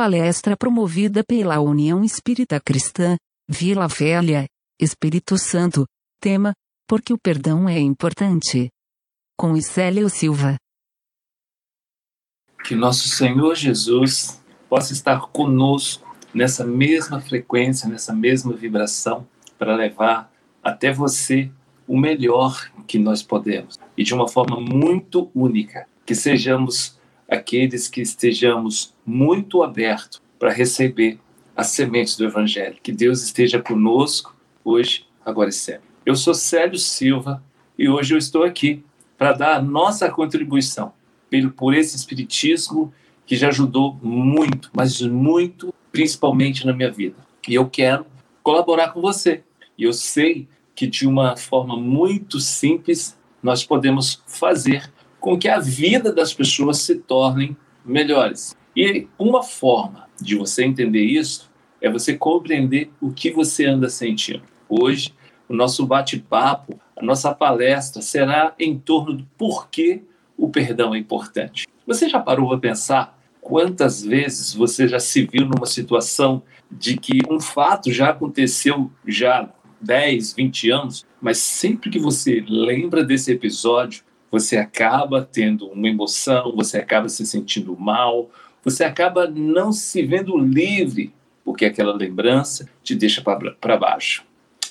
palestra promovida pela União Espírita Cristã, Vila Velha, Espírito Santo. Tema: Porque o perdão é importante. Com Isélio Silva. Que nosso Senhor Jesus possa estar conosco nessa mesma frequência, nessa mesma vibração, para levar até você o melhor que nós podemos e de uma forma muito única. Que sejamos aqueles que estejamos muito abertos para receber as sementes do Evangelho. Que Deus esteja conosco hoje, agora e sempre. Eu sou Célio Silva e hoje eu estou aqui para dar a nossa contribuição por esse Espiritismo que já ajudou muito, mas muito, principalmente na minha vida. E eu quero colaborar com você. E eu sei que de uma forma muito simples nós podemos fazer com que a vida das pessoas se tornem melhores. E uma forma de você entender isso é você compreender o que você anda sentindo. Hoje, o nosso bate-papo, a nossa palestra será em torno do porquê o perdão é importante. Você já parou para pensar quantas vezes você já se viu numa situação de que um fato já aconteceu já 10, 20 anos, mas sempre que você lembra desse episódio, você acaba tendo uma emoção, você acaba se sentindo mal, você acaba não se vendo livre, porque aquela lembrança te deixa para baixo.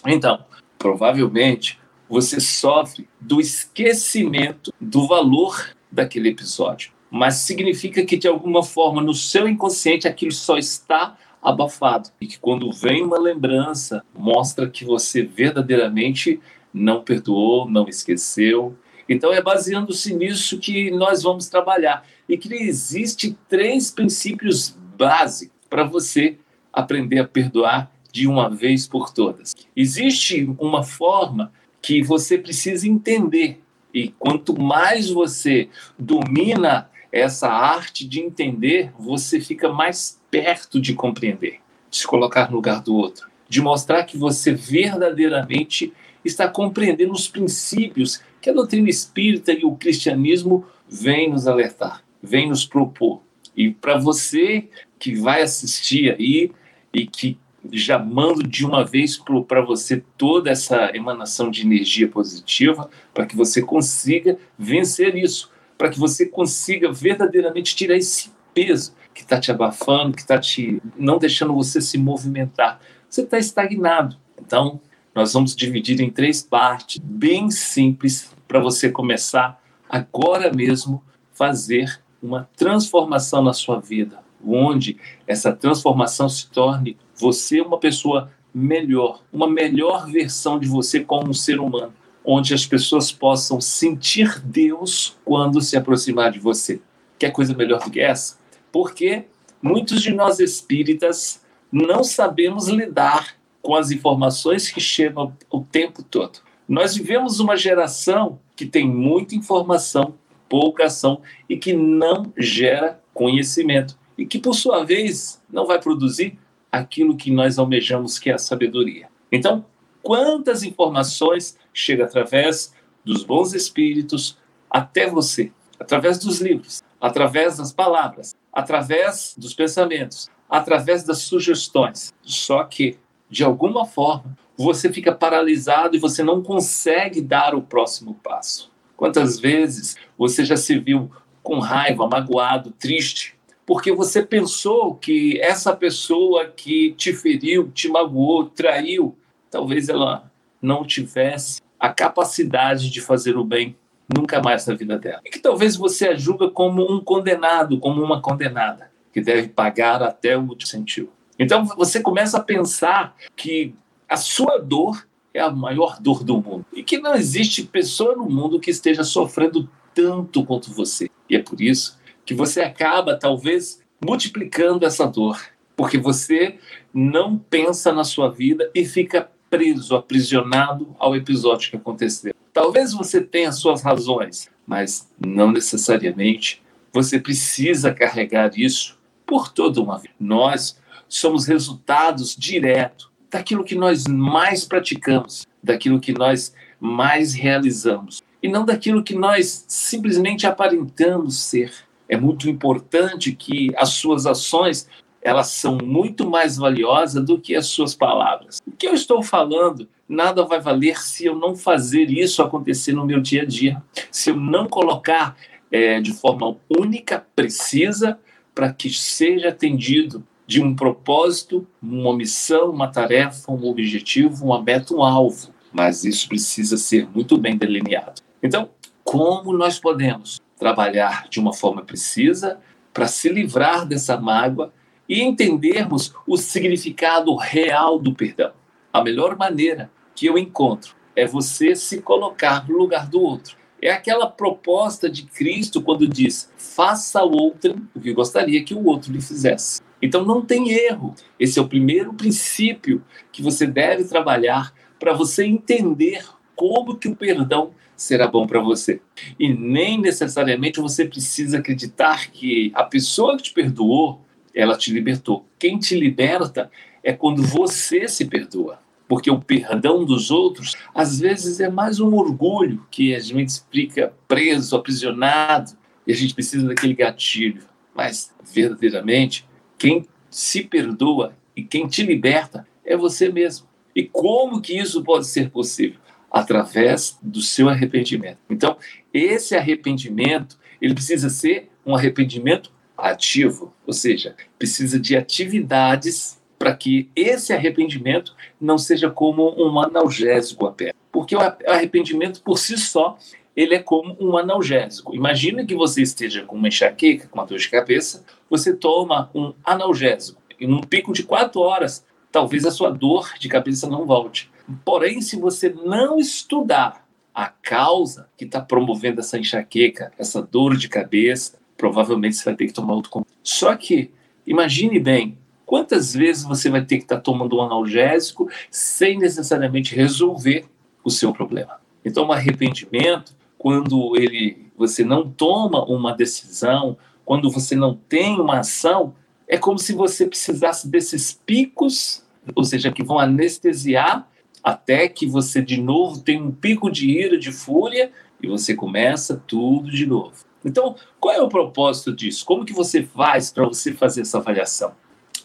Então, provavelmente você sofre do esquecimento do valor daquele episódio, mas significa que de alguma forma no seu inconsciente aquilo só está abafado e que quando vem uma lembrança mostra que você verdadeiramente não perdoou, não esqueceu então é baseando-se nisso que nós vamos trabalhar e que existe três princípios básicos para você aprender a perdoar de uma vez por todas. Existe uma forma que você precisa entender e quanto mais você domina essa arte de entender, você fica mais perto de compreender, de se colocar no lugar do outro, de mostrar que você verdadeiramente está compreendendo os princípios que a doutrina espírita e o cristianismo vêm nos alertar, vêm nos propor. E para você que vai assistir aí e que já mando de uma vez para você toda essa emanação de energia positiva, para que você consiga vencer isso, para que você consiga verdadeiramente tirar esse peso que está te abafando, que está te não deixando você se movimentar. Você está estagnado. Então, nós vamos dividir em três partes bem simples para você começar agora mesmo fazer uma transformação na sua vida, onde essa transformação se torne você uma pessoa melhor, uma melhor versão de você como um ser humano, onde as pessoas possam sentir Deus quando se aproximar de você. Quer coisa melhor do que essa? Porque muitos de nós espíritas não sabemos lidar com as informações que chegam o tempo todo. Nós vivemos uma geração que tem muita informação, pouca ação e que não gera conhecimento e que, por sua vez, não vai produzir aquilo que nós almejamos, que é a sabedoria. Então, quantas informações chegam através dos bons espíritos até você, através dos livros, através das palavras, através dos pensamentos, através das sugestões. Só que, de alguma forma, você fica paralisado e você não consegue dar o próximo passo. Quantas vezes você já se viu com raiva, magoado, triste, porque você pensou que essa pessoa que te feriu, te magoou, traiu, talvez ela não tivesse a capacidade de fazer o bem nunca mais na vida dela. E que talvez você a julga como um condenado, como uma condenada, que deve pagar até o último sentiu. Então você começa a pensar que a sua dor é a maior dor do mundo. E que não existe pessoa no mundo que esteja sofrendo tanto quanto você. E é por isso que você acaba, talvez, multiplicando essa dor. Porque você não pensa na sua vida e fica preso, aprisionado ao episódio que aconteceu. Talvez você tenha suas razões, mas não necessariamente você precisa carregar isso por toda uma vida. Nós somos resultados diretos daquilo que nós mais praticamos, daquilo que nós mais realizamos, e não daquilo que nós simplesmente aparentamos ser. É muito importante que as suas ações elas são muito mais valiosas do que as suas palavras. O que eu estou falando nada vai valer se eu não fazer isso acontecer no meu dia a dia, se eu não colocar é, de forma única, precisa, para que seja atendido de um propósito, uma missão, uma tarefa, um objetivo, uma meta, um alvo. Mas isso precisa ser muito bem delineado. Então, como nós podemos trabalhar de uma forma precisa para se livrar dessa mágoa e entendermos o significado real do perdão. A melhor maneira que eu encontro é você se colocar no lugar do outro. É aquela proposta de Cristo quando diz: faça ao outro o que gostaria que o outro lhe fizesse. Então não tem erro. Esse é o primeiro princípio que você deve trabalhar para você entender como que o perdão será bom para você. E nem necessariamente você precisa acreditar que a pessoa que te perdoou ela te libertou. Quem te liberta é quando você se perdoa. Porque o perdão dos outros, às vezes, é mais um orgulho que a gente fica preso, aprisionado, e a gente precisa daquele gatilho. Mas, verdadeiramente, quem se perdoa e quem te liberta é você mesmo. E como que isso pode ser possível? Através do seu arrependimento. Então, esse arrependimento, ele precisa ser um arrependimento ativo, ou seja, precisa de atividades para que esse arrependimento não seja como um analgésico apenas. Porque o arrependimento por si só, ele é como um analgésico. Imagina que você esteja com uma enxaqueca, com uma dor de cabeça, você toma um analgésico e num pico de quatro horas, talvez a sua dor de cabeça não volte. Porém, se você não estudar a causa que está promovendo essa enxaqueca, essa dor de cabeça, provavelmente você vai ter que tomar outro. Só que, imagine bem, quantas vezes você vai ter que estar tá tomando um analgésico sem necessariamente resolver o seu problema. Então, um arrependimento, quando ele, você não toma uma decisão, quando você não tem uma ação, é como se você precisasse desses picos, ou seja, que vão anestesiar até que você de novo tenha um pico de ira, de fúria, e você começa tudo de novo. Então, qual é o propósito disso? Como que você faz para você fazer essa avaliação?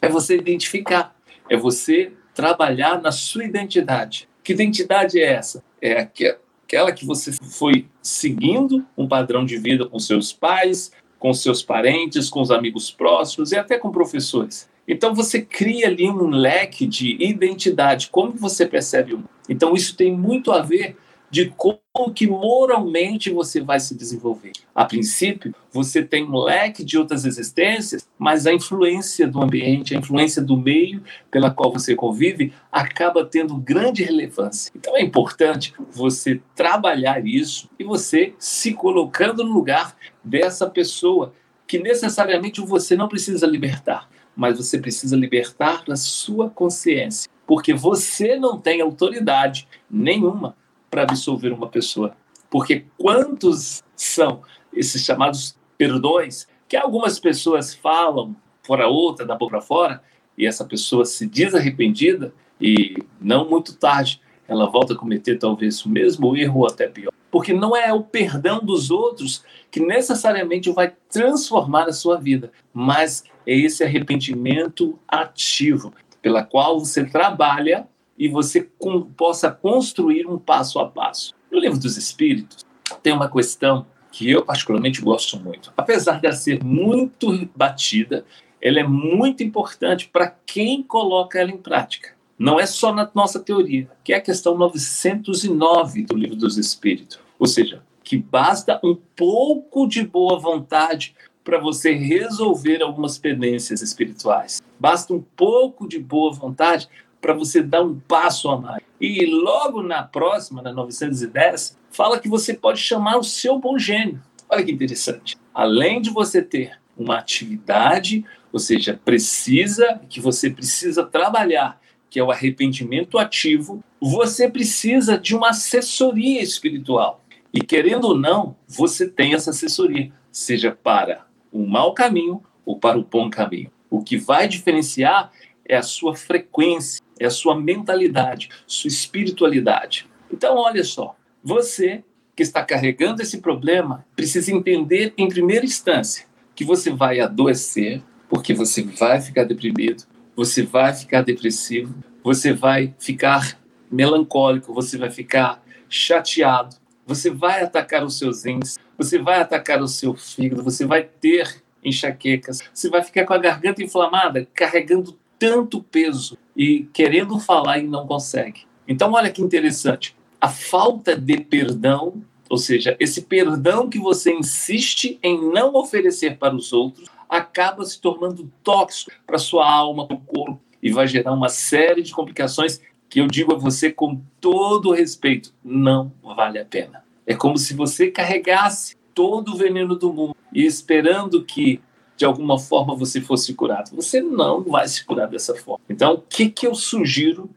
É você identificar, é você trabalhar na sua identidade. Que identidade é essa? É aquela que você foi seguindo um padrão de vida com seus pais, com seus parentes, com os amigos próximos e até com professores. Então você cria ali um leque de identidade, como você percebe um. Então isso tem muito a ver de como que moralmente você vai se desenvolver. A princípio, você tem um leque de outras existências, mas a influência do ambiente, a influência do meio pela qual você convive, acaba tendo grande relevância. Então é importante você trabalhar isso e você se colocando no lugar dessa pessoa que necessariamente você não precisa libertar, mas você precisa libertar a sua consciência, porque você não tem autoridade nenhuma para absolver uma pessoa. Porque quantos são esses chamados perdões que algumas pessoas falam fora outra, da boca para fora, e essa pessoa se diz arrependida e não muito tarde ela volta a cometer talvez o mesmo erro ou até pior. Porque não é o perdão dos outros que necessariamente vai transformar a sua vida, mas é esse arrependimento ativo pela qual você trabalha e você com, possa construir um passo a passo. No livro dos Espíritos tem uma questão que eu particularmente gosto muito. Apesar de ser muito batida, ela é muito importante para quem coloca ela em prática. Não é só na nossa teoria, que é a questão 909 do livro dos Espíritos. Ou seja, que basta um pouco de boa vontade para você resolver algumas pendências espirituais. Basta um pouco de boa vontade para você dar um passo a mais. E logo na próxima, na 910, fala que você pode chamar o seu bom gênio. Olha que interessante. Além de você ter uma atividade, ou seja, precisa, que você precisa trabalhar, que é o arrependimento ativo, você precisa de uma assessoria espiritual. E querendo ou não, você tem essa assessoria, seja para o mau caminho ou para o bom caminho. O que vai diferenciar é a sua frequência, é a sua mentalidade, sua espiritualidade. Então, olha só, você que está carregando esse problema precisa entender, em primeira instância, que você vai adoecer, porque você vai ficar deprimido, você vai ficar depressivo, você vai ficar melancólico, você vai ficar chateado, você vai atacar os seus rins, você vai atacar o seu fígado, você vai ter enxaquecas, você vai ficar com a garganta inflamada, carregando tanto peso e querendo falar e não consegue. Então, olha que interessante. A falta de perdão, ou seja, esse perdão que você insiste em não oferecer para os outros, acaba se tornando tóxico para sua alma, para o corpo, e vai gerar uma série de complicações que eu digo a você com todo respeito, não vale a pena. É como se você carregasse todo o veneno do mundo e esperando que de alguma forma você fosse curado. Você não vai se curar dessa forma. Então, o que, que eu sugiro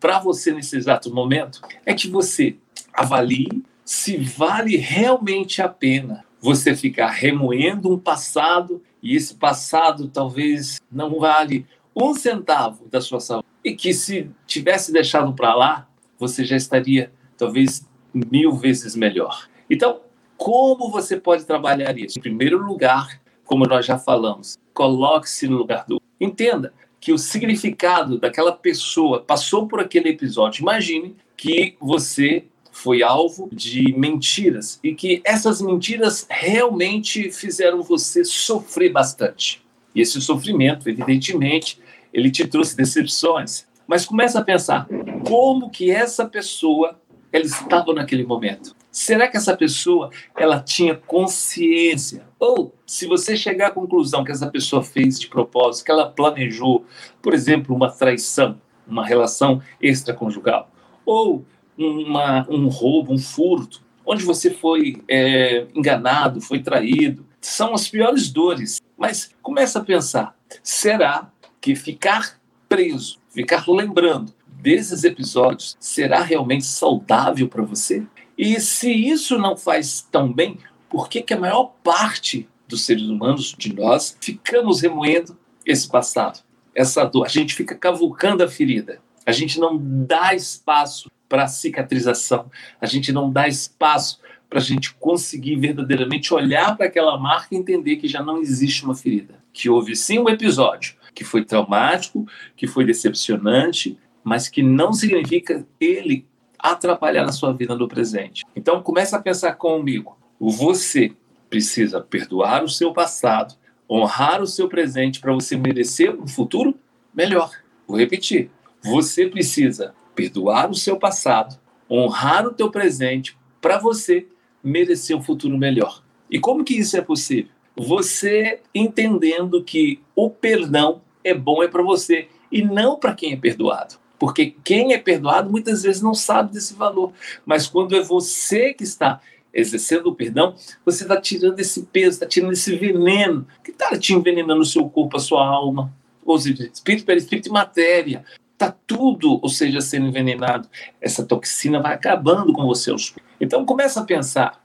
para você nesse exato momento é que você avalie se vale realmente a pena você ficar remoendo um passado e esse passado talvez não vale um centavo da sua saúde e que se tivesse deixado para lá você já estaria talvez mil vezes melhor. Então, como você pode trabalhar isso? Em primeiro lugar, como nós já falamos, coloque-se no lugar do. Entenda que o significado daquela pessoa passou por aquele episódio. Imagine que você foi alvo de mentiras e que essas mentiras realmente fizeram você sofrer bastante. E esse sofrimento, evidentemente, ele te trouxe decepções. Mas começa a pensar como que essa pessoa ela estava naquele momento. Será que essa pessoa ela tinha consciência? Ou se você chegar à conclusão que essa pessoa fez de propósito, que ela planejou, por exemplo, uma traição, uma relação extraconjugal, ou uma, um roubo, um furto, onde você foi é, enganado, foi traído, são as piores dores. Mas começa a pensar: será que ficar preso, ficar lembrando desses episódios será realmente saudável para você? E se isso não faz tão bem, por que, que a maior parte dos seres humanos, de nós, ficamos remoendo esse passado, essa dor? A gente fica cavucando a ferida, a gente não dá espaço para cicatrização, a gente não dá espaço para a gente conseguir verdadeiramente olhar para aquela marca e entender que já não existe uma ferida, que houve sim um episódio que foi traumático, que foi decepcionante, mas que não significa ele atrapalhar a sua vida no presente. Então começa a pensar comigo. Você precisa perdoar o seu passado, honrar o seu presente para você merecer um futuro melhor. Vou repetir. Você precisa perdoar o seu passado, honrar o teu presente para você merecer um futuro melhor. E como que isso é possível? Você entendendo que o perdão é bom é para você e não para quem é perdoado. Porque quem é perdoado muitas vezes não sabe desse valor. Mas quando é você que está exercendo o perdão, você está tirando esse peso, está tirando esse veneno que está te envenenando o seu corpo, a sua alma, ou seja, espírito, perispírito e matéria. Está tudo, ou seja, sendo envenenado. Essa toxina vai acabando com você Então começa a pensar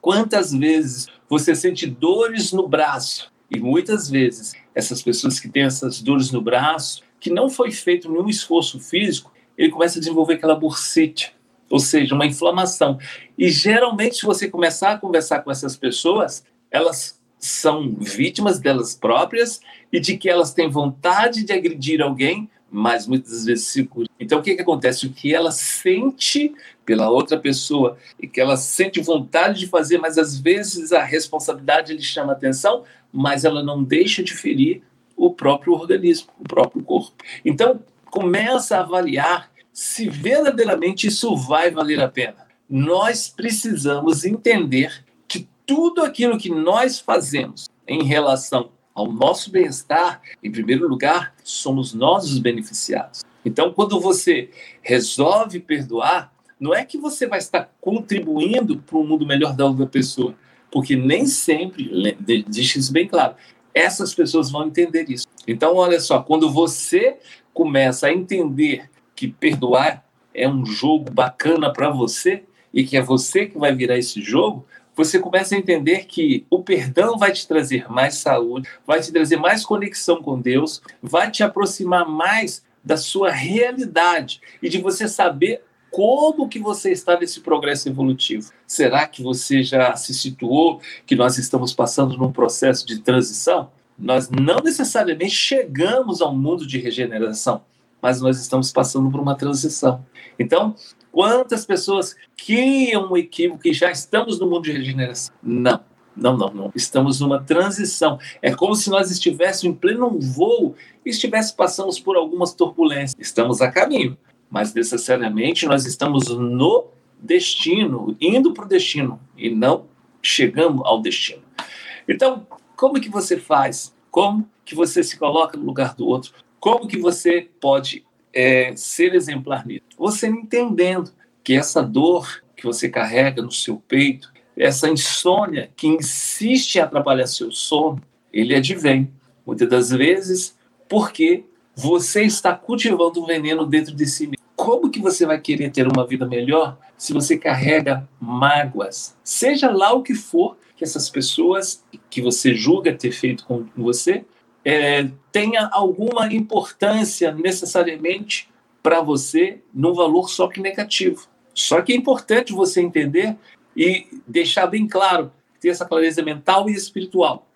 quantas vezes você sente dores no braço. E muitas vezes essas pessoas que têm essas dores no braço, que não foi feito nenhum esforço físico, ele começa a desenvolver aquela bursite, ou seja, uma inflamação. E geralmente, se você começar a conversar com essas pessoas, elas são vítimas delas próprias e de que elas têm vontade de agredir alguém, mas muitas vezes se curam. Então, o que, que acontece? O que ela sente pela outra pessoa e que ela sente vontade de fazer, mas às vezes a responsabilidade lhe chama atenção, mas ela não deixa de ferir o próprio organismo, o próprio corpo. Então, começa a avaliar se verdadeiramente isso vai valer a pena. Nós precisamos entender que tudo aquilo que nós fazemos em relação ao nosso bem-estar, em primeiro lugar, somos nós os beneficiados. Então, quando você resolve perdoar, não é que você vai estar contribuindo para um mundo melhor da outra pessoa, porque nem sempre, deixe isso bem claro, essas pessoas vão entender isso. Então, olha só, quando você começa a entender que perdoar é um jogo bacana para você e que é você que vai virar esse jogo, você começa a entender que o perdão vai te trazer mais saúde, vai te trazer mais conexão com Deus, vai te aproximar mais da sua realidade e de você saber como que você está nesse progresso evolutivo. Será que você já se situou que nós estamos passando num processo de transição? nós não necessariamente chegamos ao mundo de regeneração, mas nós estamos passando por uma transição. Então, quantas pessoas criam um equívoco que já estamos no mundo de regeneração? Não. Não, não, não. Estamos numa transição. É como se nós estivéssemos em pleno voo e estivéssemos passando por algumas turbulências. Estamos a caminho, mas necessariamente nós estamos no destino, indo para o destino e não chegando ao destino. Então, como que você faz? Como que você se coloca no lugar do outro? Como que você pode é, ser exemplar nisso? Você entendendo que essa dor que você carrega no seu peito, essa insônia que insiste em atrapalhar seu sono, ele advém, muitas das vezes, porque você está cultivando um veneno dentro de si mesmo. Como que você vai querer ter uma vida melhor se você carrega mágoas? Seja lá o que for que essas pessoas que você julga ter feito com você é, tenha alguma importância necessariamente para você num valor só que negativo. Só que é importante você entender e deixar bem claro, ter essa clareza mental e espiritual,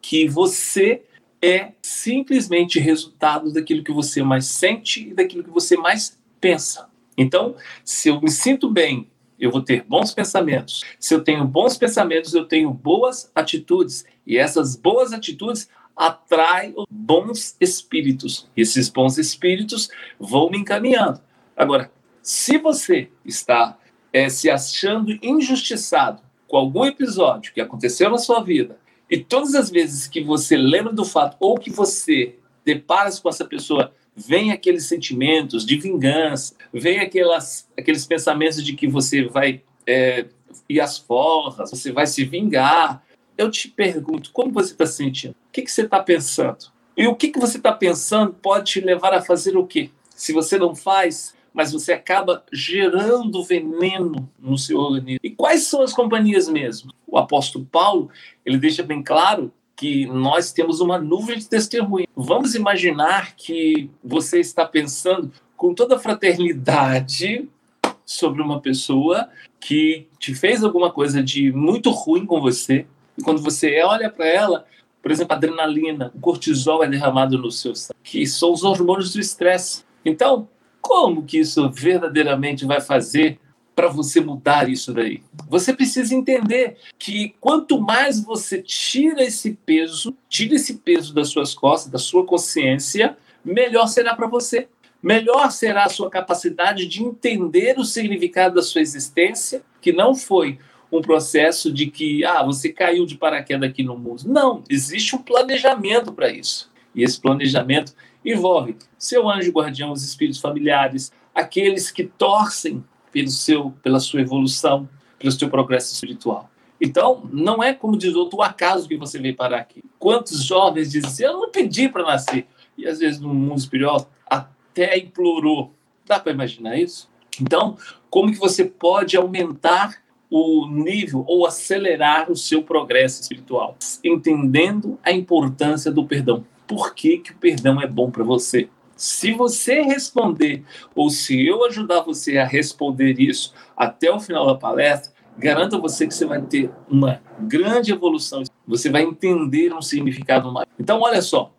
que você é simplesmente resultado daquilo que você mais sente e daquilo que você mais pensa. Então, se eu me sinto bem, eu vou ter bons pensamentos. Se eu tenho bons pensamentos, eu tenho boas atitudes. E essas boas atitudes atraem bons espíritos. E esses bons espíritos vão me encaminhando. Agora, se você está é, se achando injustiçado com algum episódio que aconteceu na sua vida, e todas as vezes que você lembra do fato ou que você depara-se com essa pessoa, vem aqueles sentimentos de vingança, vem aquelas, aqueles pensamentos de que você vai é, ir às forras, você vai se vingar. Eu te pergunto, como você está se sentindo? O que, que você está pensando? E o que, que você está pensando pode te levar a fazer o quê? Se você não faz, mas você acaba gerando veneno no seu organismo. E quais são as companhias mesmo? O apóstolo Paulo, ele deixa bem claro que nós temos uma nuvem de testemunha. Vamos imaginar que você está pensando com toda a fraternidade sobre uma pessoa que te fez alguma coisa de muito ruim com você. E quando você olha para ela, por exemplo, adrenalina, o cortisol é derramado no seu sangue, que são os hormônios do estresse. Então, como que isso verdadeiramente vai fazer para você mudar isso daí? Você precisa entender que quanto mais você tira esse peso, tira esse peso das suas costas, da sua consciência, melhor será para você. Melhor será a sua capacidade de entender o significado da sua existência, que não foi um processo de que ah, você caiu de paraquedas aqui no mundo. Não, existe um planejamento para isso. E esse planejamento envolve seu anjo guardião, os espíritos familiares, aqueles que torcem pelo seu, pela sua evolução, pelo seu progresso espiritual. Então, não é como diz outro, o acaso que você veio parar aqui. Quantos jovens dizem assim, eu não pedi para nascer. E às vezes no mundo espiritual até implorou. Dá para imaginar isso? Então, como que você pode aumentar o nível ou acelerar o seu progresso espiritual? Entendendo a importância do perdão por que, que o perdão é bom para você. Se você responder, ou se eu ajudar você a responder isso até o final da palestra, garanto a você que você vai ter uma grande evolução. Você vai entender um significado maior. Então, olha só,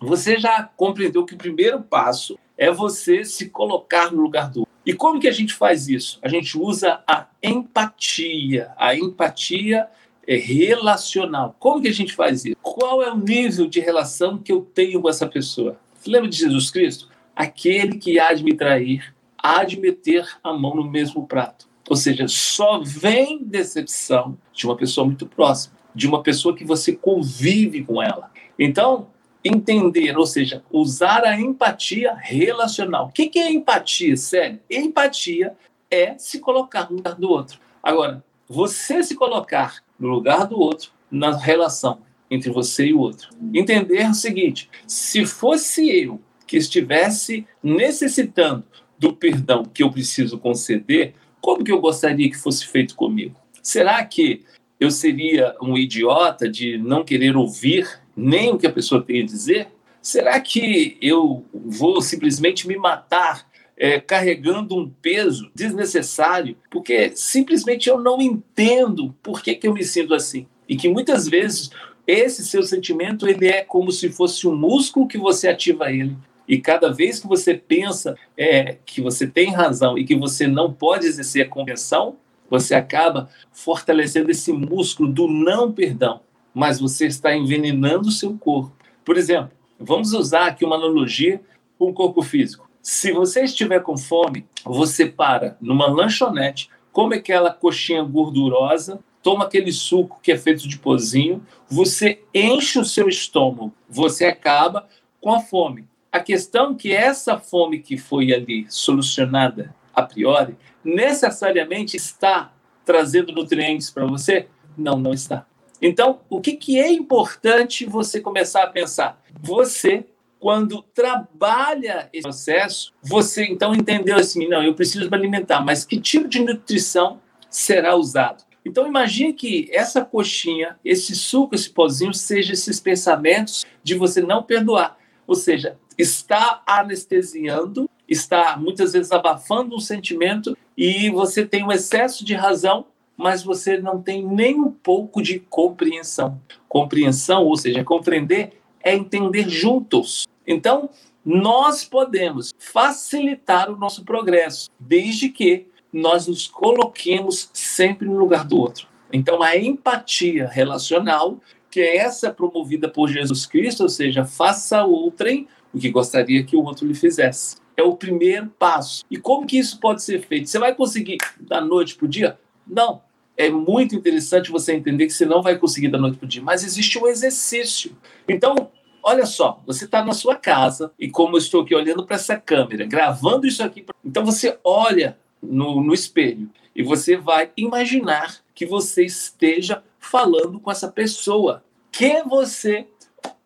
você já compreendeu que o primeiro passo é você se colocar no lugar do outro. E como que a gente faz isso? A gente usa a empatia. A empatia é relacional. Como que a gente faz isso? Qual é o nível de relação que eu tenho com essa pessoa? Lembra de Jesus Cristo? Aquele que há de me trair, há de meter a mão no mesmo prato. Ou seja, só vem decepção de uma pessoa muito próxima, de uma pessoa que você convive com ela. Então, entender, ou seja, usar a empatia relacional. O que é empatia, sério? Empatia é se colocar no lugar do outro. Agora, você se colocar no lugar do outro, na relação entre você e o outro. Entender o seguinte: se fosse eu que estivesse necessitando do perdão que eu preciso conceder, como que eu gostaria que fosse feito comigo? Será que eu seria um idiota de não querer ouvir nem o que a pessoa tem a dizer? Será que eu vou simplesmente me matar é, carregando um peso desnecessário, porque simplesmente eu não entendo por que, que eu me sinto assim. E que muitas vezes esse seu sentimento ele é como se fosse um músculo que você ativa ele. E cada vez que você pensa é, que você tem razão e que você não pode exercer a compreensão, você acaba fortalecendo esse músculo do não perdão, mas você está envenenando o seu corpo. Por exemplo, vamos usar aqui uma analogia com o corpo físico. Se você estiver com fome, você para numa lanchonete, come aquela coxinha gordurosa, toma aquele suco que é feito de pozinho, você enche o seu estômago, você acaba com a fome. A questão é que essa fome que foi ali solucionada a priori, necessariamente está trazendo nutrientes para você? Não, não está. Então, o que, que é importante você começar a pensar? Você, quando trabalha esse processo, você então entendeu assim: não, eu preciso me alimentar, mas que tipo de nutrição será usado? Então imagine que essa coxinha, esse suco, esse pozinho, seja esses pensamentos de você não perdoar. Ou seja, está anestesiando, está muitas vezes abafando um sentimento e você tem um excesso de razão, mas você não tem nem um pouco de compreensão. Compreensão, ou seja, compreender é entender juntos. Então, nós podemos facilitar o nosso progresso, desde que nós nos coloquemos sempre no lugar do outro. Então, a empatia relacional, que é essa promovida por Jesus Cristo, ou seja, faça a outrem o que gostaria que o outro lhe fizesse. É o primeiro passo. E como que isso pode ser feito? Você vai conseguir da noite para o dia? Não. É muito interessante você entender que você não vai conseguir da noite para o dia, mas existe um exercício. Então, olha só, você está na sua casa e como eu estou aqui olhando para essa câmera, gravando isso aqui, então você olha no, no espelho e você vai imaginar que você esteja falando com essa pessoa que você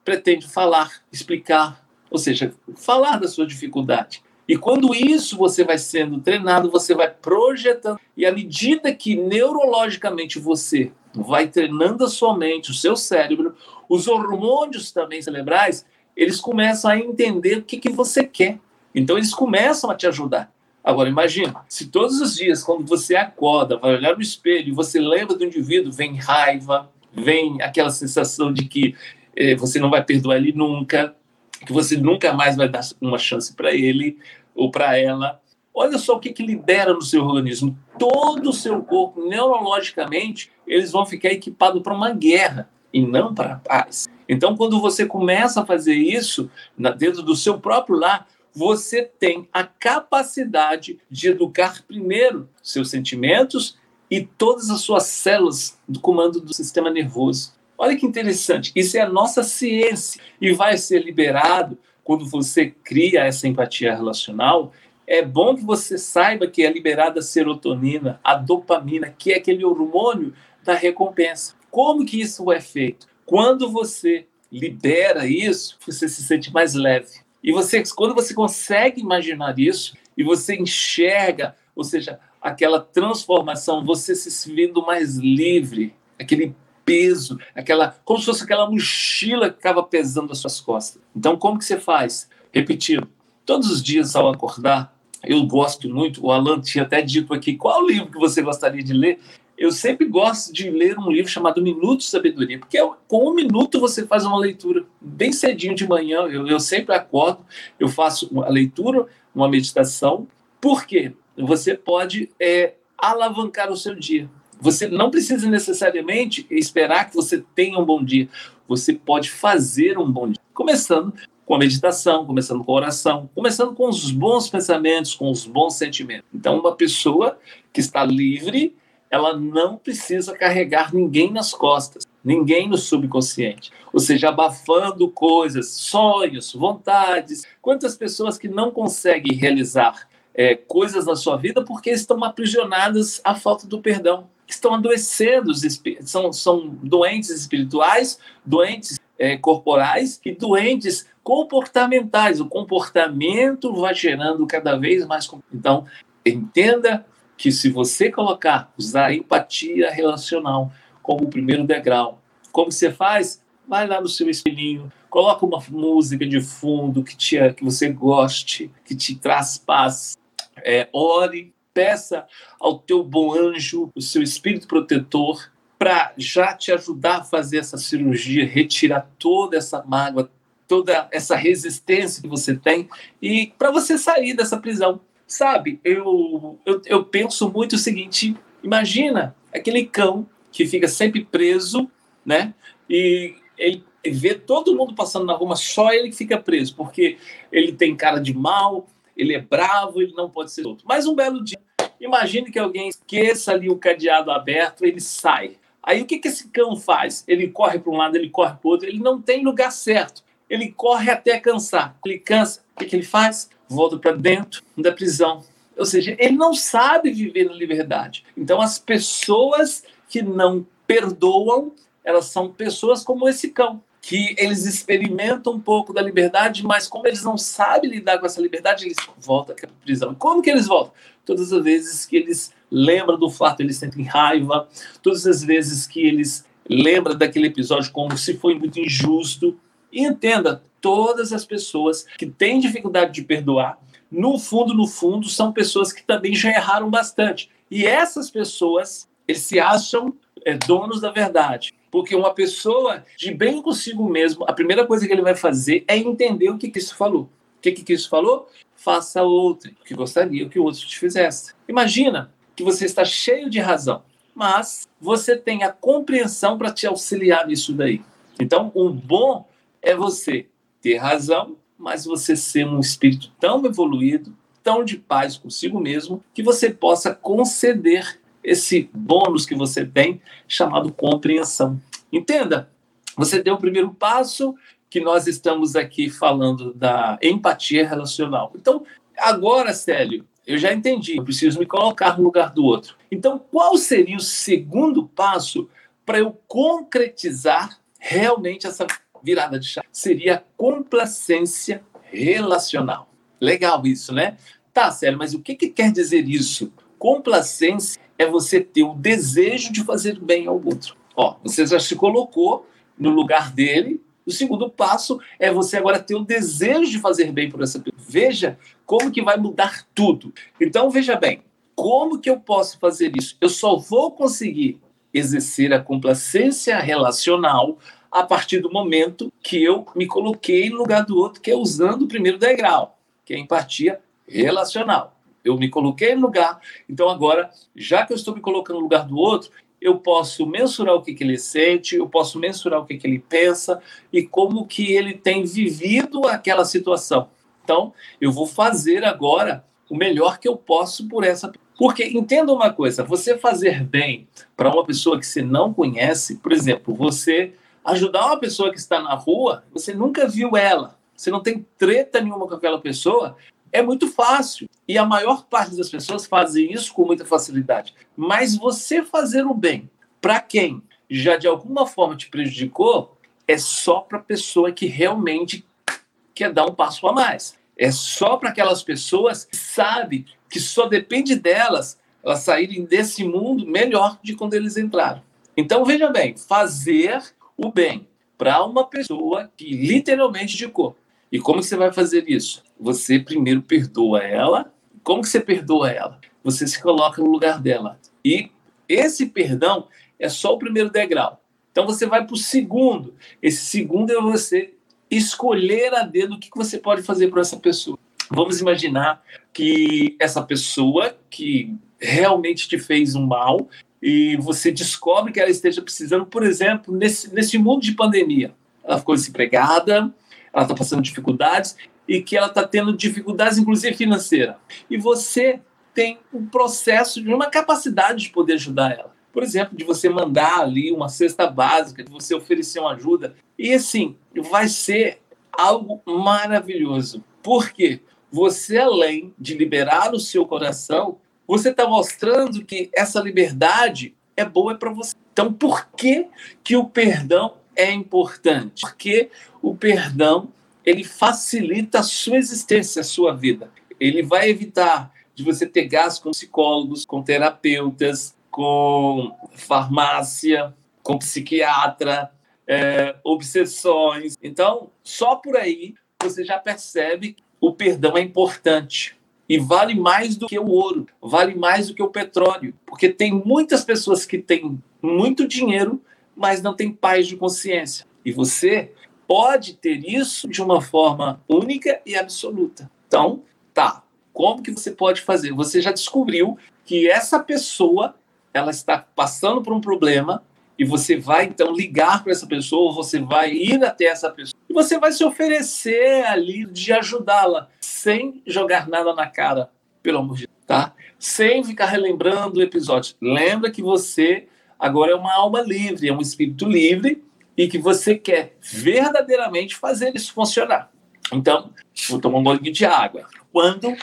pretende falar, explicar, ou seja, falar da sua dificuldade. E quando isso você vai sendo treinado, você vai projetando. E à medida que neurologicamente você vai treinando a sua mente, o seu cérebro, os hormônios também cerebrais, eles começam a entender o que, que você quer. Então eles começam a te ajudar. Agora imagina, se todos os dias, quando você acorda, vai olhar no espelho e você lembra do indivíduo, vem raiva, vem aquela sensação de que eh, você não vai perdoar ele nunca, que você nunca mais vai dar uma chance para ele ou para ela. Olha só o que, que libera no seu organismo. Todo o seu corpo, neurologicamente, eles vão ficar equipados para uma guerra e não para a paz. Então, quando você começa a fazer isso dentro do seu próprio lar, você tem a capacidade de educar primeiro seus sentimentos e todas as suas células do comando do sistema nervoso. Olha que interessante, isso é a nossa ciência e vai ser liberado quando você cria essa empatia relacional. É bom que você saiba que é liberada a serotonina, a dopamina, que é aquele hormônio da recompensa. Como que isso é feito? Quando você libera isso, você se sente mais leve. E você, quando você consegue imaginar isso e você enxerga, ou seja, aquela transformação, você se vendo mais livre, aquele peso, aquela, como se fosse aquela mochila que ficava pesando as suas costas. Então, como que você faz? Repetindo, todos os dias ao acordar, eu gosto muito, o Alan tinha até dito aqui, qual livro que você gostaria de ler? Eu sempre gosto de ler um livro chamado Minuto de Sabedoria, porque com um minuto você faz uma leitura bem cedinho de manhã. Eu, eu sempre acordo, eu faço a leitura, uma meditação. Por quê? Você pode é, alavancar o seu dia. Você não precisa necessariamente esperar que você tenha um bom dia. Você pode fazer um bom dia. Começando com a meditação, começando com a oração, começando com os bons pensamentos, com os bons sentimentos. Então, uma pessoa que está livre, ela não precisa carregar ninguém nas costas, ninguém no subconsciente. Ou seja, abafando coisas, sonhos, vontades. Quantas pessoas que não conseguem realizar é, coisas na sua vida porque estão aprisionadas à falta do perdão? estão adoecendo, são, são doentes espirituais, doentes é, corporais e doentes comportamentais. O comportamento vai gerando cada vez mais. Então, entenda que se você colocar, usar empatia relacional como o primeiro degrau, como você faz? Vai lá no seu espelhinho, coloca uma música de fundo que, te, que você goste, que te traz paz. É, ore, peça ao teu bom anjo, o seu espírito protetor, para já te ajudar a fazer essa cirurgia, retirar toda essa mágoa, toda essa resistência que você tem e para você sair dessa prisão. Sabe, eu, eu, eu penso muito o seguinte: imagina aquele cão que fica sempre preso, né? E ele vê todo mundo passando na rua, só ele que fica preso, porque ele tem cara de mal, ele é bravo, ele não pode ser outro. Mas um belo dia, imagine que alguém esqueça ali o cadeado aberto, ele sai. Aí o que, que esse cão faz? Ele corre para um lado, ele corre para o outro, ele não tem lugar certo. Ele corre até cansar. Ele cansa, o que, que ele faz? Volta para dentro da prisão. Ou seja, ele não sabe viver na liberdade. Então, as pessoas que não perdoam, elas são pessoas como esse cão, que eles experimentam um pouco da liberdade, mas como eles não sabem lidar com essa liberdade, eles voltam a prisão. Como que eles voltam? Todas as vezes que eles lembram do fato, eles sentem raiva, todas as vezes que eles lembram daquele episódio como se foi muito injusto. E entenda, todas as pessoas que têm dificuldade de perdoar, no fundo, no fundo, são pessoas que também já erraram bastante. E essas pessoas, eles se acham é, donos da verdade. Porque uma pessoa de bem consigo mesmo, a primeira coisa que ele vai fazer é entender o que Cristo falou. O que, que Cristo falou? Faça outro que gostaria que o outro te fizesse. Imagina que você está cheio de razão, mas você tem a compreensão para te auxiliar nisso daí. Então, o bom é você ter razão, mas você ser um espírito tão evoluído, tão de paz consigo mesmo, que você possa conceder esse bônus que você tem, chamado compreensão. Entenda, você deu o primeiro passo, que nós estamos aqui falando da empatia relacional. Então, agora, Célio, eu já entendi, eu preciso me colocar no lugar do outro. Então, qual seria o segundo passo para eu concretizar realmente essa virada de chave? Seria a complacência relacional. Legal isso, né? Tá, Célio, mas o que, que quer dizer isso? Complacência é você ter o desejo de fazer bem ao outro. Ó, você já se colocou no lugar dele. O segundo passo é você agora ter o desejo de fazer bem por essa pessoa. Veja como que vai mudar tudo. Então, veja bem, como que eu posso fazer isso? Eu só vou conseguir exercer a complacência relacional a partir do momento que eu me coloquei no lugar do outro, que é usando o primeiro degrau, que é a empatia relacional eu me coloquei no lugar. Então, agora, já que eu estou me colocando no lugar do outro, eu posso mensurar o que, que ele sente, eu posso mensurar o que, que ele pensa e como que ele tem vivido aquela situação. Então, eu vou fazer agora o melhor que eu posso por essa porque entenda uma coisa, você fazer bem para uma pessoa que você não conhece, por exemplo, você ajudar uma pessoa que está na rua, você nunca viu ela, você não tem treta nenhuma com aquela pessoa, é muito fácil. E a maior parte das pessoas fazem isso com muita facilidade. Mas você fazer o bem para quem já de alguma forma te prejudicou é só para a pessoa que realmente quer dar um passo a mais. É só para aquelas pessoas que sabem que só depende delas elas saírem desse mundo melhor de quando eles entraram. Então veja bem, fazer o bem para uma pessoa que literalmente indicou. E como que você vai fazer isso? Você primeiro perdoa ela. Como que você perdoa ela? Você se coloca no lugar dela. E esse perdão é só o primeiro degrau. Então você vai para o segundo. Esse segundo é você escolher a dedo o que você pode fazer para essa pessoa. Vamos imaginar que essa pessoa que realmente te fez um mal e você descobre que ela esteja precisando, por exemplo, nesse, nesse mundo de pandemia. Ela ficou desempregada, ela está passando dificuldades e que ela está tendo dificuldades, inclusive financeira. E você tem um processo de uma capacidade de poder ajudar ela. Por exemplo, de você mandar ali uma cesta básica, de você oferecer uma ajuda. E assim, vai ser algo maravilhoso. Por quê? Você, além de liberar o seu coração, você está mostrando que essa liberdade é boa para você. Então, por que, que o perdão é importante? Porque o perdão ele facilita a sua existência, a sua vida. Ele vai evitar de você ter gastos com psicólogos, com terapeutas, com farmácia, com psiquiatra, é, obsessões. Então, só por aí você já percebe o perdão é importante e vale mais do que o ouro, vale mais do que o petróleo, porque tem muitas pessoas que têm muito dinheiro, mas não tem paz de consciência. E você pode ter isso de uma forma única e absoluta. Então, tá. Como que você pode fazer? Você já descobriu que essa pessoa ela está passando por um problema e você vai então ligar para essa pessoa, você vai ir até essa pessoa e você vai se oferecer ali de ajudá-la sem jogar nada na cara, pelo amor de Deus, tá? Sem ficar relembrando o episódio. Lembra que você agora é uma alma livre, é um espírito livre e que você quer verdadeiramente fazer isso funcionar. Então, vou tomar um golinho de água. Quando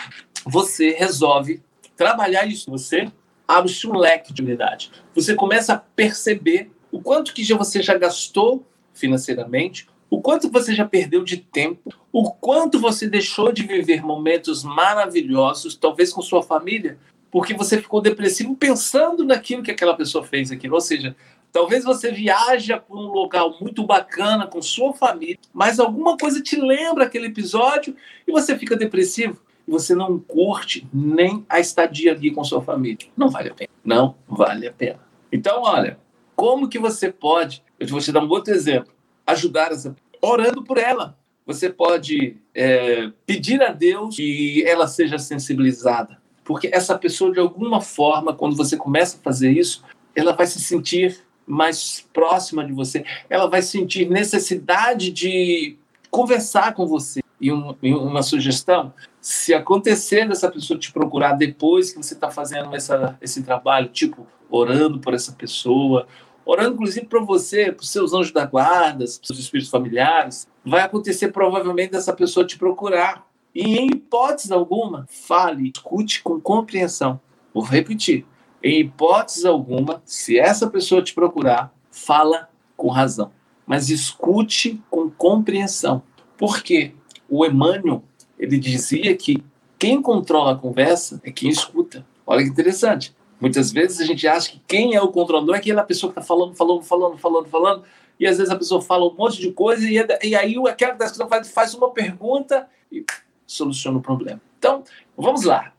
você resolve trabalhar isso, você abre-se um leque de unidade. Você começa a perceber o quanto que você já gastou financeiramente, o quanto você já perdeu de tempo, o quanto você deixou de viver momentos maravilhosos, talvez com sua família, porque você ficou depressivo pensando naquilo que aquela pessoa fez aquilo. Ou seja, talvez você viaja para um local muito bacana com sua família, mas alguma coisa te lembra aquele episódio e você fica depressivo e você não curte nem a estadia ali com sua família. Não vale a pena. Não vale a pena. Então, olha, como que você pode, eu vou te dar um outro exemplo, ajudar essa orando por ela. Você pode é, pedir a Deus que ela seja sensibilizada, porque essa pessoa, de alguma forma, quando você começa a fazer isso, ela vai se sentir mais próxima de você, ela vai sentir necessidade de conversar com você. E, um, e uma sugestão: se acontecer dessa pessoa te procurar depois que você está fazendo essa, esse trabalho, tipo orando por essa pessoa, orando inclusive para você, para os seus anjos da guarda, para os seus espíritos familiares, vai acontecer provavelmente dessa pessoa te procurar. E em hipótese alguma, fale, escute com compreensão. Vou repetir. Em hipótese alguma, se essa pessoa te procurar, fala com razão. Mas escute com compreensão. Por quê? O Emmanuel ele dizia que quem controla a conversa é quem escuta. Olha que interessante. Muitas vezes a gente acha que quem é o controlador é aquela pessoa que está falando, falando, falando, falando, falando, e às vezes a pessoa fala um monte de coisa e, e aí aquela pessoa faz, faz uma pergunta e soluciona o problema. Então, vamos lá.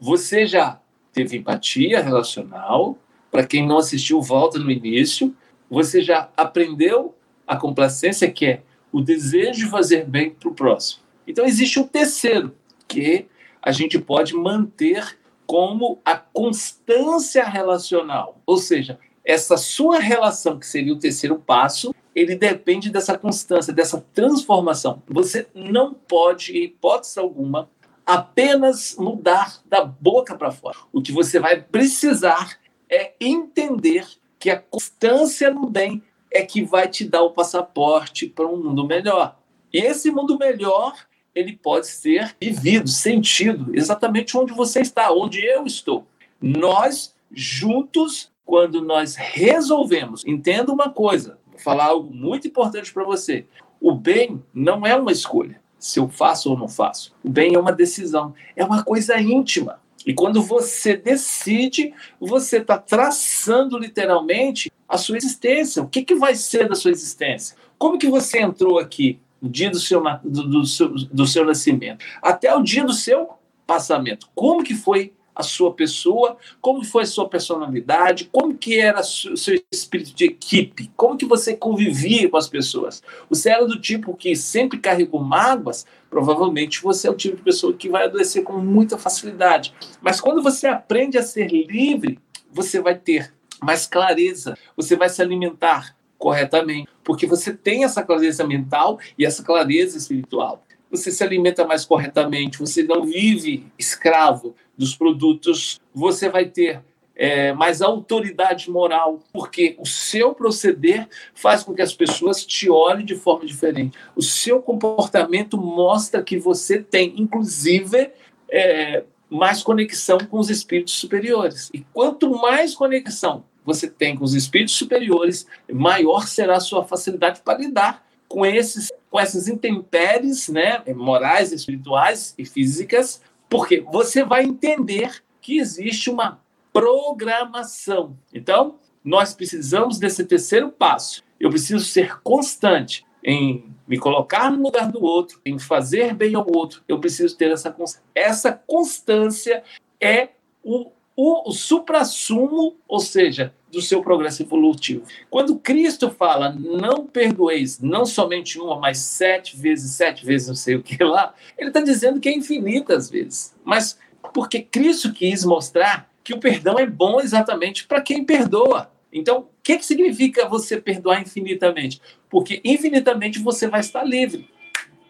Você já teve empatia relacional. Para quem não assistiu, volta no início. Você já aprendeu a complacência, que é o desejo de fazer bem para o próximo. Então, existe o terceiro, que a gente pode manter como a constância relacional. Ou seja, essa sua relação, que seria o terceiro passo, ele depende dessa constância, dessa transformação. Você não pode, em hipótese alguma, apenas mudar da boca para fora. O que você vai precisar é entender que a constância no bem é que vai te dar o passaporte para um mundo melhor. E esse mundo melhor ele pode ser vivido, sentido, exatamente onde você está, onde eu estou. Nós, juntos, quando nós resolvemos, entenda uma coisa, falar algo muito importante para você: o bem não é uma escolha, se eu faço ou não faço. O bem é uma decisão, é uma coisa íntima. E quando você decide, você está traçando literalmente a sua existência. O que, que vai ser da sua existência? Como que você entrou aqui? no dia do seu, do, do, seu, do seu nascimento, até o dia do seu passamento. Como que foi a sua pessoa, como foi a sua personalidade, como que era o seu espírito de equipe, como que você convivia com as pessoas. Você era do tipo que sempre carregou mágoas, provavelmente você é o tipo de pessoa que vai adoecer com muita facilidade. Mas quando você aprende a ser livre, você vai ter mais clareza, você vai se alimentar corretamente, porque você tem essa clareza mental e essa clareza espiritual. Você se alimenta mais corretamente, você não vive escravo dos produtos, você vai ter é, mais autoridade moral, porque o seu proceder faz com que as pessoas te olhem de forma diferente. O seu comportamento mostra que você tem, inclusive, é, mais conexão com os espíritos superiores. E quanto mais conexão você tem com os espíritos superiores, maior será a sua facilidade para lidar com esses com essas intempéries, né, morais, espirituais e físicas, porque você vai entender que existe uma programação. Então, nós precisamos desse terceiro passo. Eu preciso ser constante em me colocar no lugar do outro, em fazer bem ao outro. Eu preciso ter essa constância. Essa constância é o o, o supra-sumo, ou seja, do seu progresso evolutivo. Quando Cristo fala, não perdoeis, não somente uma, mas sete vezes, sete vezes, não sei o que lá, ele está dizendo que é infinitas vezes. Mas porque Cristo quis mostrar que o perdão é bom exatamente para quem perdoa. Então, o que, que significa você perdoar infinitamente? Porque infinitamente você vai estar livre.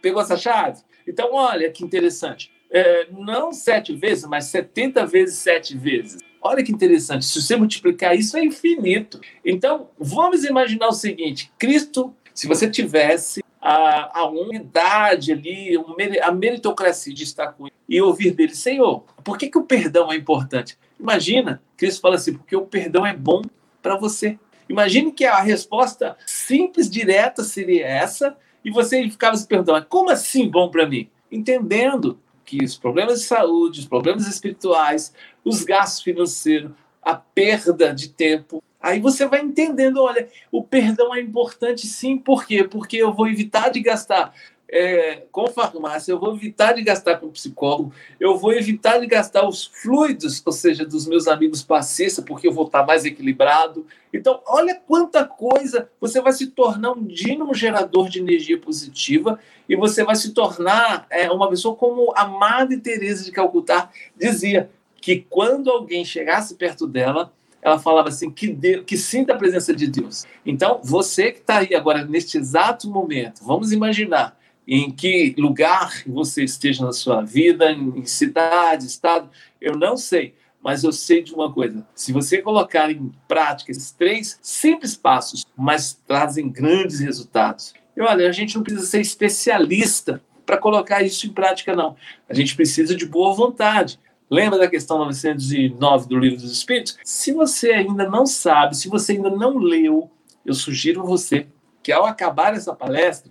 Pegou essa chave? Então, olha que interessante. É, não sete vezes, mas 70 vezes sete vezes. Olha que interessante. Se você multiplicar isso, é infinito. Então, vamos imaginar o seguinte: Cristo, se você tivesse a, a unidade ali, a meritocracia de estar com ele e ouvir dele, Senhor, por que, que o perdão é importante? Imagina, Cristo fala assim, porque o perdão é bom para você. Imagine que a resposta simples, direta seria essa, e você ficava se perguntando, como assim bom para mim? Entendendo que os problemas de saúde, os problemas espirituais, os gastos financeiros, a perda de tempo, Aí você vai entendendo, olha, o perdão é importante sim, por quê? Porque eu vou evitar de gastar é, com farmácia, eu vou evitar de gastar com psicólogo, eu vou evitar de gastar os fluidos, ou seja, dos meus amigos passistas, porque eu vou estar mais equilibrado. Então, olha quanta coisa, você vai se tornar um dínamo gerador de energia positiva e você vai se tornar é, uma pessoa como a Madre Teresa de Calcutá dizia, que quando alguém chegasse perto dela, ela falava assim, que, que sinta a presença de Deus. Então, você que está aí agora, neste exato momento, vamos imaginar em que lugar você esteja na sua vida, em cidade, estado, eu não sei, mas eu sei de uma coisa: se você colocar em prática esses três simples passos, mas trazem grandes resultados. E olha, a gente não precisa ser especialista para colocar isso em prática, não. A gente precisa de boa vontade. Lembra da questão 909 do Livro dos Espíritos? Se você ainda não sabe, se você ainda não leu, eu sugiro a você que ao acabar essa palestra,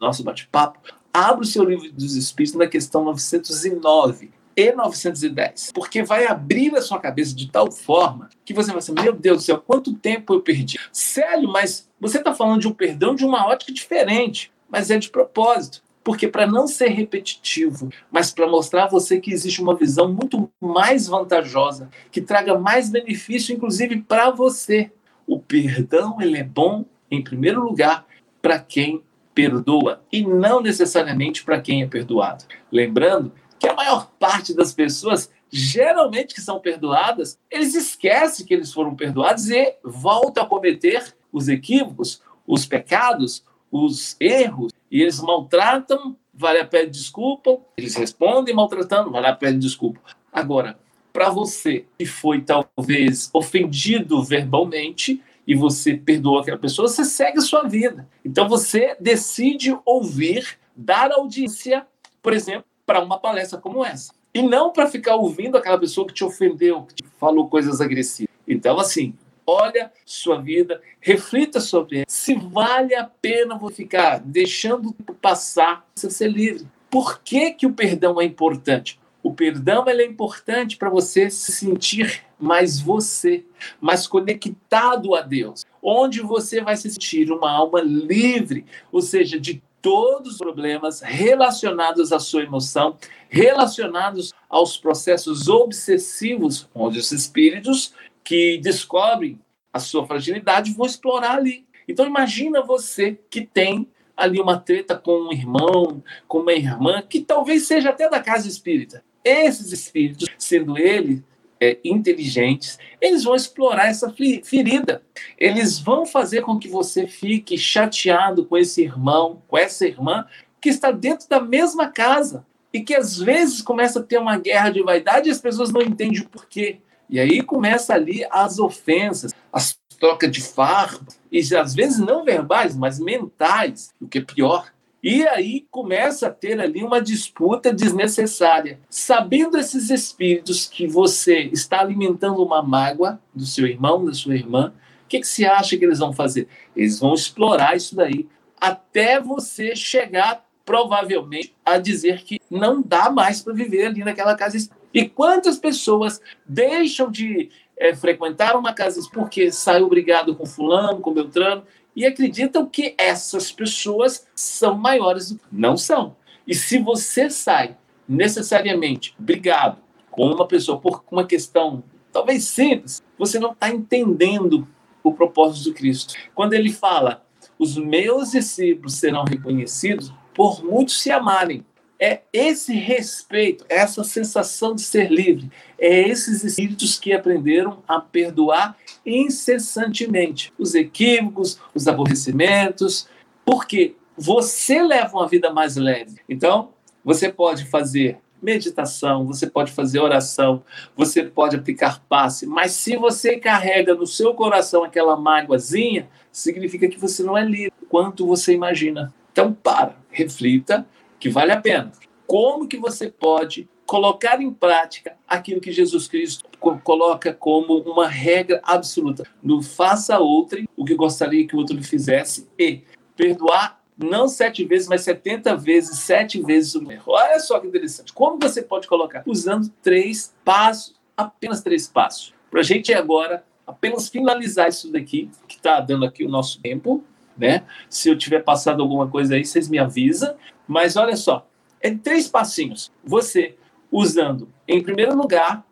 nosso bate-papo, abra o seu Livro dos Espíritos na questão 909 e 910, porque vai abrir a sua cabeça de tal forma que você vai ser, meu Deus do céu, quanto tempo eu perdi. Sério, mas você está falando de um perdão de uma ótica diferente, mas é de propósito. Porque para não ser repetitivo, mas para mostrar a você que existe uma visão muito mais vantajosa, que traga mais benefício, inclusive para você. O perdão ele é bom, em primeiro lugar, para quem perdoa e não necessariamente para quem é perdoado. Lembrando que a maior parte das pessoas, geralmente que são perdoadas, eles esquecem que eles foram perdoados e voltam a cometer os equívocos, os pecados, os erros e eles maltratam, vale a pena desculpa, eles respondem maltratando, vale a pena desculpa. Agora, para você que foi talvez ofendido verbalmente e você perdoou aquela pessoa, você segue a sua vida. Então você decide ouvir, dar audiência, por exemplo, para uma palestra como essa. E não para ficar ouvindo aquela pessoa que te ofendeu, que te falou coisas agressivas. Então, assim, olha sua vida, reflita sobre ela. Se vale a pena você ficar deixando passar, você ser livre. Por que, que o perdão é importante? O perdão é importante para você se sentir mais você, mais conectado a Deus, onde você vai se sentir uma alma livre, ou seja, de todos os problemas relacionados à sua emoção, relacionados aos processos obsessivos, onde os espíritos que descobrem a sua fragilidade vão explorar ali. Então imagina você que tem ali uma treta com um irmão, com uma irmã, que talvez seja até da casa espírita. Esses espíritos, sendo eles é, inteligentes, eles vão explorar essa ferida. Eles vão fazer com que você fique chateado com esse irmão, com essa irmã, que está dentro da mesma casa. E que às vezes começa a ter uma guerra de vaidade e as pessoas não entendem o porquê. E aí começa ali as ofensas, as trocas de fardo, e às vezes não verbais, mas mentais, o que é pior. E aí começa a ter ali uma disputa desnecessária. Sabendo esses espíritos que você está alimentando uma mágoa do seu irmão, da sua irmã, o que, que você acha que eles vão fazer? Eles vão explorar isso daí até você chegar, provavelmente, a dizer que não dá mais para viver ali naquela casa e quantas pessoas deixam de é, frequentar uma casa porque saiu brigado com fulano, com Beltrano, e acreditam que essas pessoas são maiores. Não são. E se você sai necessariamente brigado com uma pessoa por uma questão talvez simples, você não está entendendo o propósito do Cristo. Quando ele fala, os meus discípulos serão reconhecidos por muitos se amarem. É esse respeito, essa sensação de ser livre, é esses espíritos que aprenderam a perdoar incessantemente os equívocos, os aborrecimentos, porque você leva uma vida mais leve. Então, você pode fazer meditação, você pode fazer oração, você pode aplicar passe, mas se você carrega no seu coração aquela mágoazinha, significa que você não é livre quanto você imagina. Então, para, reflita, que vale a pena. Como que você pode colocar em prática aquilo que Jesus Cristo coloca como uma regra absoluta? Não faça outrem o que gostaria que o outro lhe fizesse e perdoar não sete vezes, mas setenta vezes, sete vezes o erro. Olha só que interessante. Como você pode colocar? Usando três passos, apenas três passos. Para a gente agora apenas finalizar isso daqui, que está dando aqui o nosso tempo, né? Se eu tiver passado alguma coisa aí, vocês me avisam. Mas olha só, é três passinhos. Você usando, em primeiro lugar,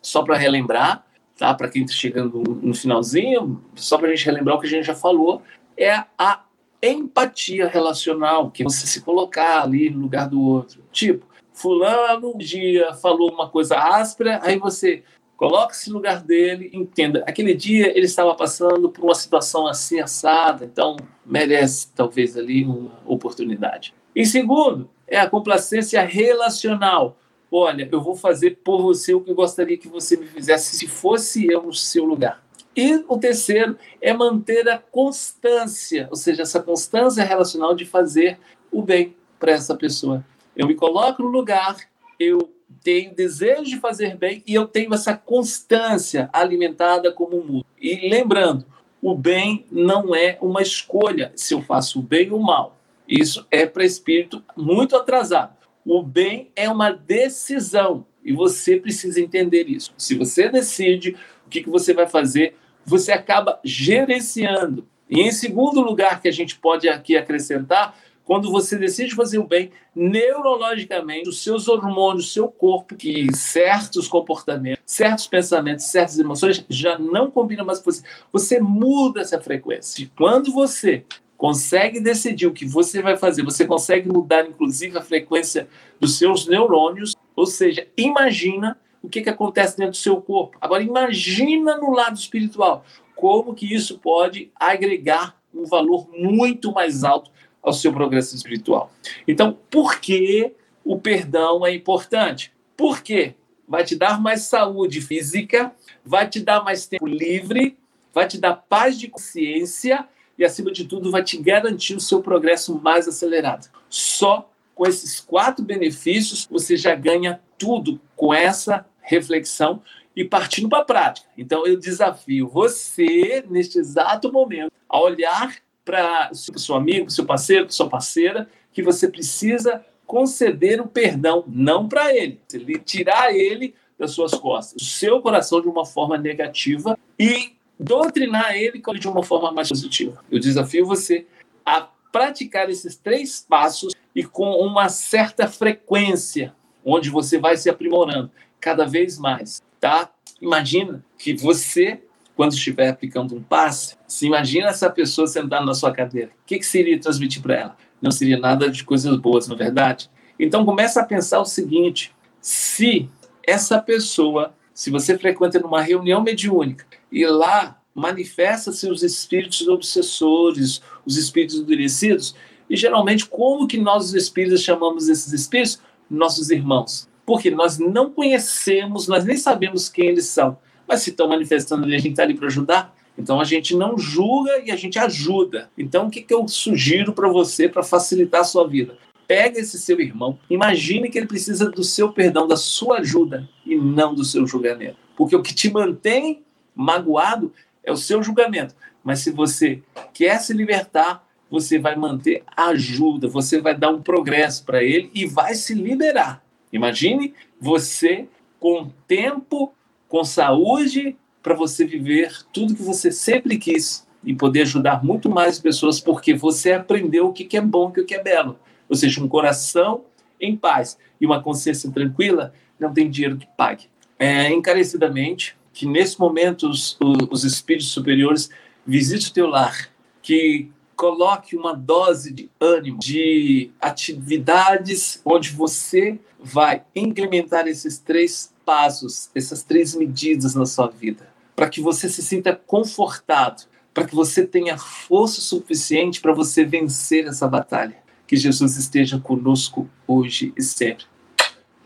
só para relembrar, tá? Para quem está chegando no finalzinho, só para a gente relembrar o que a gente já falou, é a empatia relacional, que é você se colocar ali no lugar do outro. Tipo, fulano um dia falou uma coisa áspera, aí você coloca-se no lugar dele, entenda, aquele dia ele estava passando por uma situação assim assada, então merece talvez ali uma oportunidade. E segundo, é a complacência relacional. Olha, eu vou fazer por você o que eu gostaria que você me fizesse se fosse eu no seu lugar. E o terceiro é manter a constância, ou seja, essa constância relacional de fazer o bem para essa pessoa. Eu me coloco no lugar, eu tenho desejo de fazer bem e eu tenho essa constância alimentada como mundo. E lembrando, o bem não é uma escolha se eu faço o bem ou o mal. Isso é para espírito muito atrasado. O bem é uma decisão e você precisa entender isso. Se você decide o que, que você vai fazer, você acaba gerenciando. E em segundo lugar, que a gente pode aqui acrescentar, quando você decide fazer o bem, neurologicamente, os seus hormônios, seu corpo, que certos comportamentos, certos pensamentos, certas emoções já não combinam mais com você. Você muda essa frequência. E quando você consegue decidir o que você vai fazer, você consegue mudar, inclusive, a frequência dos seus neurônios, ou seja, imagina o que, que acontece dentro do seu corpo. Agora, imagina no lado espiritual como que isso pode agregar um valor muito mais alto ao seu progresso espiritual. Então, por que o perdão é importante? Por quê? Vai te dar mais saúde física, vai te dar mais tempo livre, vai te dar paz de consciência e, acima de tudo, vai te garantir o seu progresso mais acelerado. Só com esses quatro benefícios, você já ganha tudo com essa reflexão e partindo para a prática. Então, eu desafio você, neste exato momento, a olhar para o seu amigo, seu parceiro, sua parceira, que você precisa conceder o perdão, não para ele, tirar ele das suas costas, o seu coração de uma forma negativa e doutrinar ele de uma forma mais positiva. Eu desafio você a praticar esses três passos e com uma certa frequência, onde você vai se aprimorando cada vez mais, tá? Imagina que você, quando estiver aplicando um passe, se imagina essa pessoa sentada na sua cadeira. O que, que seria transmitir para ela? Não seria nada de coisas boas, não é verdade? Então começa a pensar o seguinte: se essa pessoa, se você frequenta numa reunião mediúnica e lá manifesta-se os espíritos obsessores, os espíritos endurecidos, e geralmente como que nós os espíritos chamamos esses espíritos? Nossos irmãos porque nós não conhecemos, nós nem sabemos quem eles são. Mas se estão manifestando ali, a gente está ali para ajudar. Então a gente não julga e a gente ajuda. Então o que, que eu sugiro para você para facilitar a sua vida? Pega esse seu irmão, imagine que ele precisa do seu perdão, da sua ajuda e não do seu julgamento. Porque o que te mantém magoado é o seu julgamento. Mas se você quer se libertar, você vai manter a ajuda, você vai dar um progresso para ele e vai se liberar. Imagine você com tempo, com saúde, para você viver tudo que você sempre quis e poder ajudar muito mais pessoas, porque você aprendeu o que é bom e o que é belo. Ou seja, um coração em paz e uma consciência tranquila não tem dinheiro que pague. É, encarecidamente, que nesse momento os, os espíritos superiores visitem o teu lar, que coloque uma dose de ânimo, de atividades onde você vai implementar esses três passos, essas três medidas na sua vida, para que você se sinta confortado, para que você tenha força suficiente para você vencer essa batalha. Que Jesus esteja conosco hoje e sempre.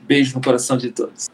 Beijo no coração de todos.